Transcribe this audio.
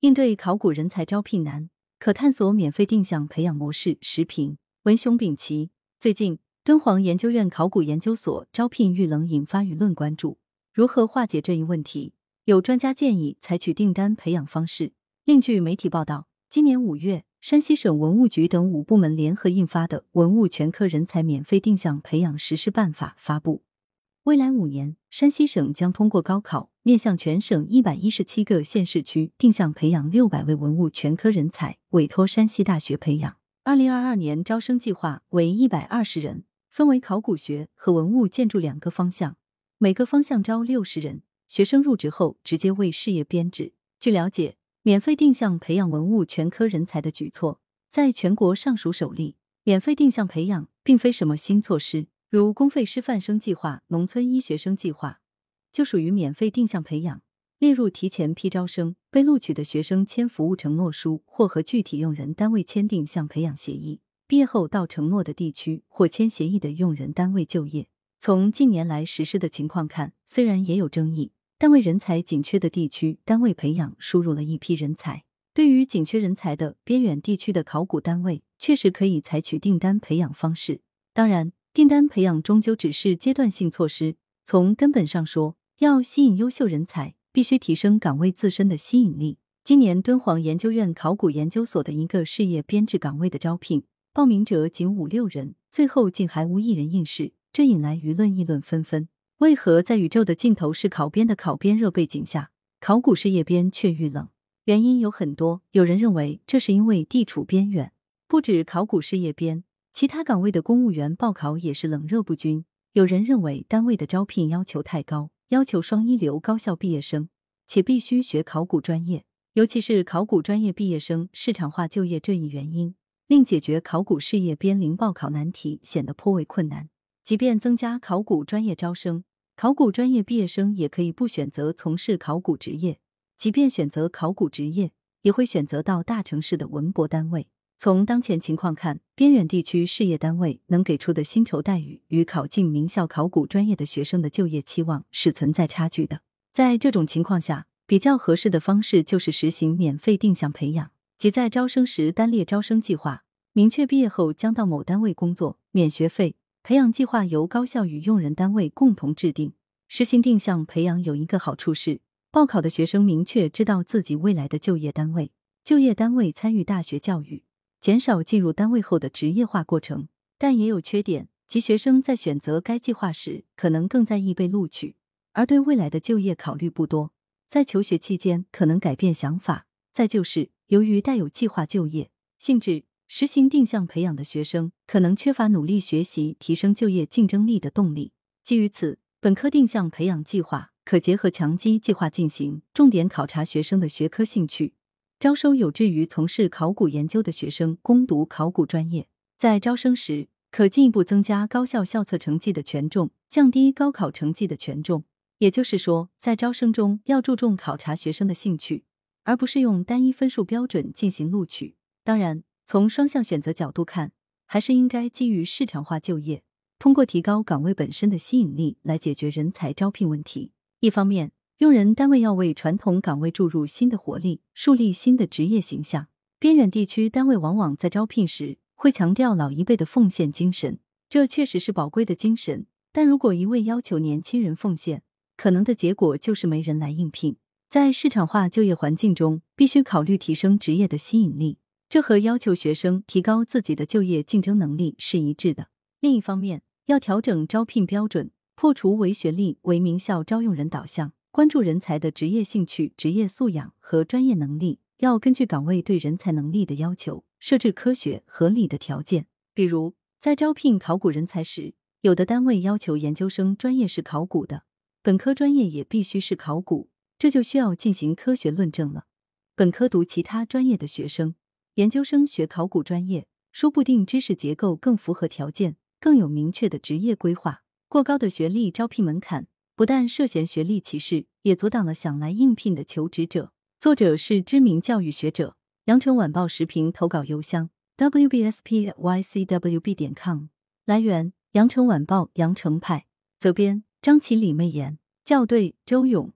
应对考古人才招聘难，可探索免费定向培养模式。时评文雄丙奇。最近，敦煌研究院考古研究所招聘遇冷引发舆论关注。如何化解这一问题？有专家建议采取订单培养方式。另据媒体报道，今年五月，山西省文物局等五部门联合印发的《文物全科人才免费定向培养实施办法》发布。未来五年，山西省将通过高考，面向全省一百一十七个县市区，定向培养六百位文物全科人才，委托山西大学培养。二零二二年招生计划为一百二十人，分为考古学和文物建筑两个方向，每个方向招六十人。学生入职后直接为事业编制。据了解，免费定向培养文物全科人才的举措，在全国尚属首例。免费定向培养并非什么新措施。如公费师范生计划、农村医学生计划，就属于免费定向培养，列入提前批招生。被录取的学生签服务承诺书，或和具体用人单位签订向培养协议。毕业后到承诺的地区或签协议的用人单位就业。从近年来实施的情况看，虽然也有争议，但为人才紧缺的地区单位培养输入了一批人才。对于紧缺人才的边远地区的考古单位，确实可以采取订单培养方式。当然。订单培养终究只是阶段性措施，从根本上说，要吸引优秀人才，必须提升岗位自身的吸引力。今年敦煌研究院考古研究所的一个事业编制岗位的招聘，报名者仅五六人，最后竟还无一人应试，这引来舆论议论纷纷。为何在宇宙的尽头是考编的考编热背景下，考古事业编却遇冷？原因有很多，有人认为这是因为地处边远，不止考古事业编。其他岗位的公务员报考也是冷热不均。有人认为单位的招聘要求太高，要求双一流高校毕业生，且必须学考古专业，尤其是考古专业毕业生市场化就业这一原因，令解决考古事业编零报考难题显得颇为困难。即便增加考古专业招生，考古专业毕业生也可以不选择从事考古职业，即便选择考古职业，也会选择到大城市的文博单位。从当前情况看，边远地区事业单位能给出的薪酬待遇与考进名校考古专业的学生的就业期望是存在差距的。在这种情况下，比较合适的方式就是实行免费定向培养，即在招生时单列招生计划，明确毕业后将到某单位工作，免学费。培养计划由高校与用人单位共同制定。实行定向培养有一个好处是，报考的学生明确知道自己未来的就业单位，就业单位参与大学教育。减少进入单位后的职业化过程，但也有缺点，即学生在选择该计划时，可能更在意被录取，而对未来的就业考虑不多。在求学期间可能改变想法。再就是，由于带有计划就业性质，实行定向培养的学生可能缺乏努力学习、提升就业竞争力的动力。基于此，本科定向培养计划可结合强基计划进行，重点考察学生的学科兴趣。招收有志于从事考古研究的学生攻读考古专业，在招生时可进一步增加高校校测成绩的权重，降低高考成绩的权重。也就是说，在招生中要注重考察学生的兴趣，而不是用单一分数标准进行录取。当然，从双向选择角度看，还是应该基于市场化就业，通过提高岗位本身的吸引力来解决人才招聘问题。一方面，用人单位要为传统岗位注入新的活力，树立新的职业形象。边远地区单位往往在招聘时会强调老一辈的奉献精神，这确实是宝贵的精神。但如果一味要求年轻人奉献，可能的结果就是没人来应聘。在市场化就业环境中，必须考虑提升职业的吸引力，这和要求学生提高自己的就业竞争能力是一致的。另一方面，要调整招聘标准，破除唯学历、唯名校招用人导向。关注人才的职业兴趣、职业素养和专业能力，要根据岗位对人才能力的要求，设置科学合理的条件。比如，在招聘考古人才时，有的单位要求研究生专业是考古的，本科专业也必须是考古，这就需要进行科学论证了。本科读其他专业的学生，研究生学考古专业，说不定知识结构更符合条件，更有明确的职业规划。过高的学历招聘门槛。不但涉嫌学历歧视，也阻挡了想来应聘的求职者。作者是知名教育学者。羊城晚报时评投稿邮箱：wbspycwb 点 com。来源：羊城晚报羊城派。责编：张起李媚妍。校对：周勇。